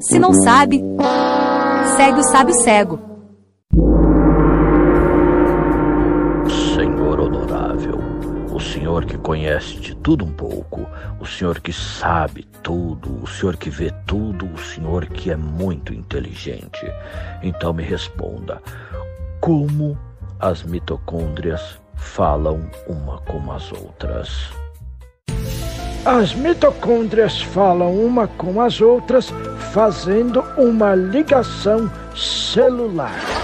Se não sabe, segue o sábio cego. Senhor honorável, o senhor que conhece de tudo um pouco, o senhor que sabe tudo, o senhor que vê tudo, o senhor que é muito inteligente. Então me responda: como as mitocôndrias falam uma com as outras? As mitocôndrias falam uma com as outras fazendo uma ligação celular.